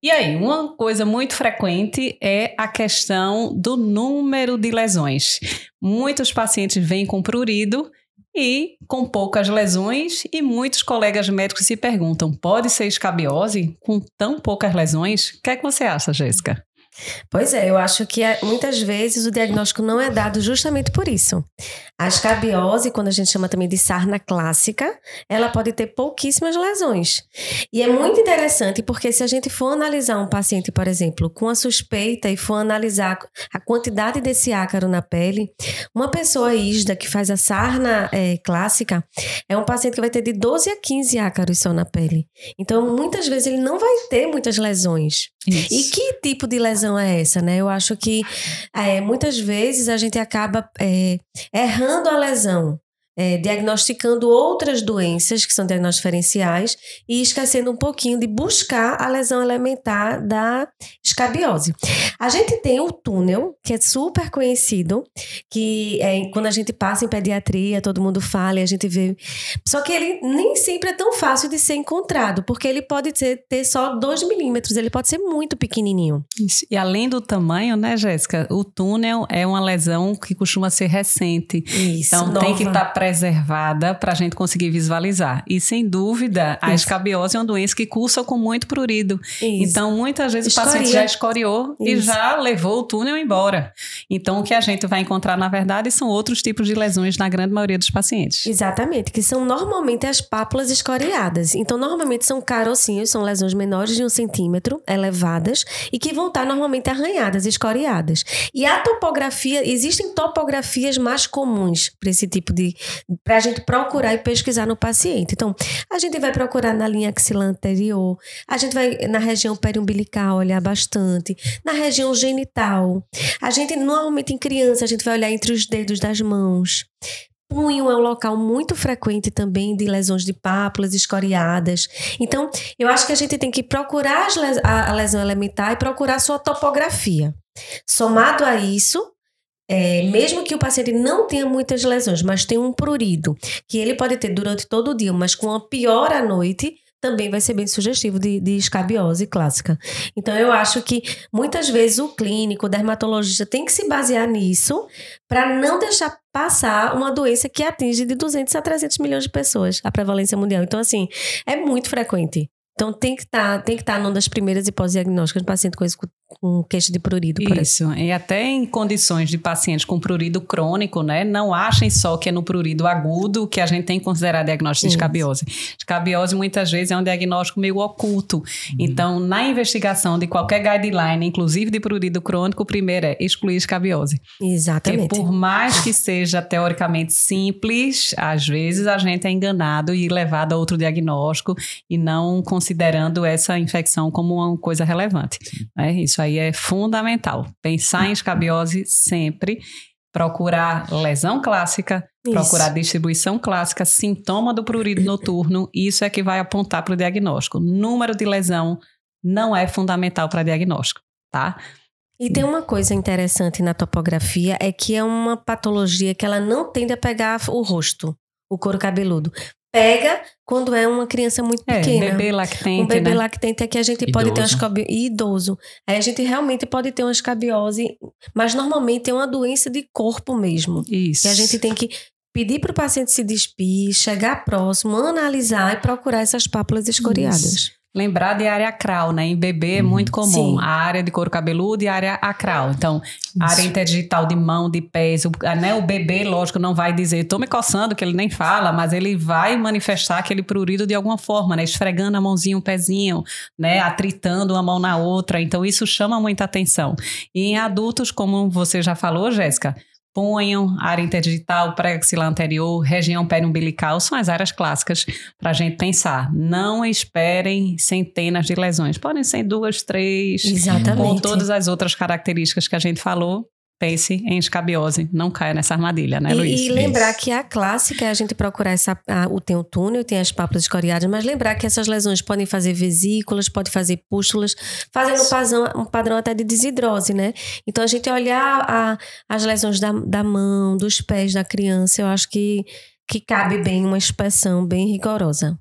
E aí, uma coisa muito frequente é a questão do número de lesões. Muitos pacientes vêm com prurido e com poucas lesões, e muitos colegas médicos se perguntam: pode ser escabiose com tão poucas lesões? O que é que você acha, Jéssica? Pois é, eu acho que é, muitas vezes o diagnóstico não é dado justamente por isso. A escabiose, quando a gente chama também de sarna clássica, ela pode ter pouquíssimas lesões. E é muito interessante porque se a gente for analisar um paciente, por exemplo, com a suspeita e for analisar a quantidade desse ácaro na pele, uma pessoa isda que faz a sarna é, clássica é um paciente que vai ter de 12 a 15 ácaros só na pele. Então, muitas vezes ele não vai ter muitas lesões. Isso. E que tipo de lesão é essa, né? Eu acho que é, muitas vezes a gente acaba é, errando a lesão é, diagnosticando outras doenças que são diagnósticos diferenciais e esquecendo um pouquinho de buscar a lesão elementar da escabiose. A gente tem o túnel, que é super conhecido, que é, quando a gente passa em pediatria, todo mundo fala e a gente vê. Só que ele nem sempre é tão fácil de ser encontrado, porque ele pode ter, ter só 2 milímetros, ele pode ser muito pequenininho. Isso. E além do tamanho, né, Jéssica? O túnel é uma lesão que costuma ser recente. Isso, então nova. tem que estar tá preservada para a gente conseguir visualizar. E sem dúvida, a Isso. escabiose é uma doença que cursa com muito prurido. Isso. Então, muitas vezes Escoria. o paciente já escoriou Isso. e já levou o túnel embora. Então, o que a gente vai encontrar, na verdade, são outros tipos de lesões na grande maioria dos pacientes. Exatamente, que são normalmente as pápulas escoriadas. Então, normalmente são carocinhos, são lesões menores de um centímetro, elevadas, e que vão estar normalmente arranhadas, escoriadas. E a topografia, existem topografias mais comuns para esse tipo de, para a gente procurar e pesquisar no paciente. Então, a gente vai procurar na linha axilar anterior, a gente vai na região periumbilical olhar bastante, na região genital. A gente, normalmente em criança, a gente vai olhar entre os dedos das mãos. Punho é um local muito frequente também de lesões de pápulas escoriadas. Então, eu acho que a gente tem que procurar a lesão elementar e procurar sua topografia. Somado a isso, é, mesmo que o paciente não tenha muitas lesões, mas tenha um prurido, que ele pode ter durante todo o dia, mas com a pior à noite, também vai ser bem sugestivo de, de escabiose clássica. Então, eu acho que muitas vezes o clínico, o dermatologista tem que se basear nisso para não deixar passar uma doença que atinge de 200 a 300 milhões de pessoas, a prevalência mundial. Então, assim, é muito frequente. Então tem que estar, tá, tem que estar tá numa das primeiras hipóteses diagnósticas do paciente com, com queixa de prurido. Isso, e até em condições de pacientes com prurido crônico, né? Não achem só que é no prurido agudo que a gente tem que considerar diagnóstico de escabiose. Escabiose muitas vezes é um diagnóstico meio oculto. Uhum. Então, na investigação de qualquer guideline, inclusive de prurido crônico, o primeiro é excluir escabiose. Exatamente. Porque por mais que seja teoricamente simples, às vezes a gente é enganado e levado a outro diagnóstico e não consegue considerando essa infecção como uma coisa relevante. Né? Isso aí é fundamental. Pensar em escabiose sempre, procurar lesão clássica, isso. procurar distribuição clássica, sintoma do prurido noturno, isso é que vai apontar para o diagnóstico. Número de lesão não é fundamental para diagnóstico, tá? E tem uma coisa interessante na topografia, é que é uma patologia que ela não tende a pegar o rosto, o couro cabeludo pega quando é uma criança muito é, pequena. É, bebê lactente, Um bebê né? lactente é que a gente idoso. pode ter uma escabiose... Idoso. Aí a gente realmente pode ter uma escabiose, mas normalmente é uma doença de corpo mesmo. Isso. Que a gente tem que pedir para o paciente se despir, chegar próximo, analisar e procurar essas pápulas escoriadas. Isso. Lembrar de área acral, né? Em bebê é muito comum. Sim. A área de couro cabeludo e a área acral. Então, Isso. área interdigital de mão, de pés. O, né? o bebê, lógico, não vai dizer, tô me coçando, que ele nem fala, mas ele vai manifestar aquele prurido de alguma forma, né? Esfregando a mãozinha, um pezinho, né? Atritando uma mão na outra. Então, isso chama muita atenção. E em adultos, como você já falou, Jéssica, punho, área interdigital, pré-axilar anterior, região periumbilical, são as áreas clássicas para a gente pensar. Não esperem centenas de lesões. Podem ser duas, três, Exatamente. com todas as outras características que a gente falou, pense em escabiose, não caia nessa armadilha, né, Luiz? E, e lembrar Isso. que a clássica é a gente procurar essa, a, o, tem o túnel, tem as pápulas escoriadas, mas lembrar que essas lesões podem fazer vesículas, pode fazer pústulas, fazendo um padrão, um padrão até de desidrose, né? Então a gente olhar a, as lesões da, da mão, dos pés da criança, eu acho que, que cabe bem uma inspeção bem rigorosa.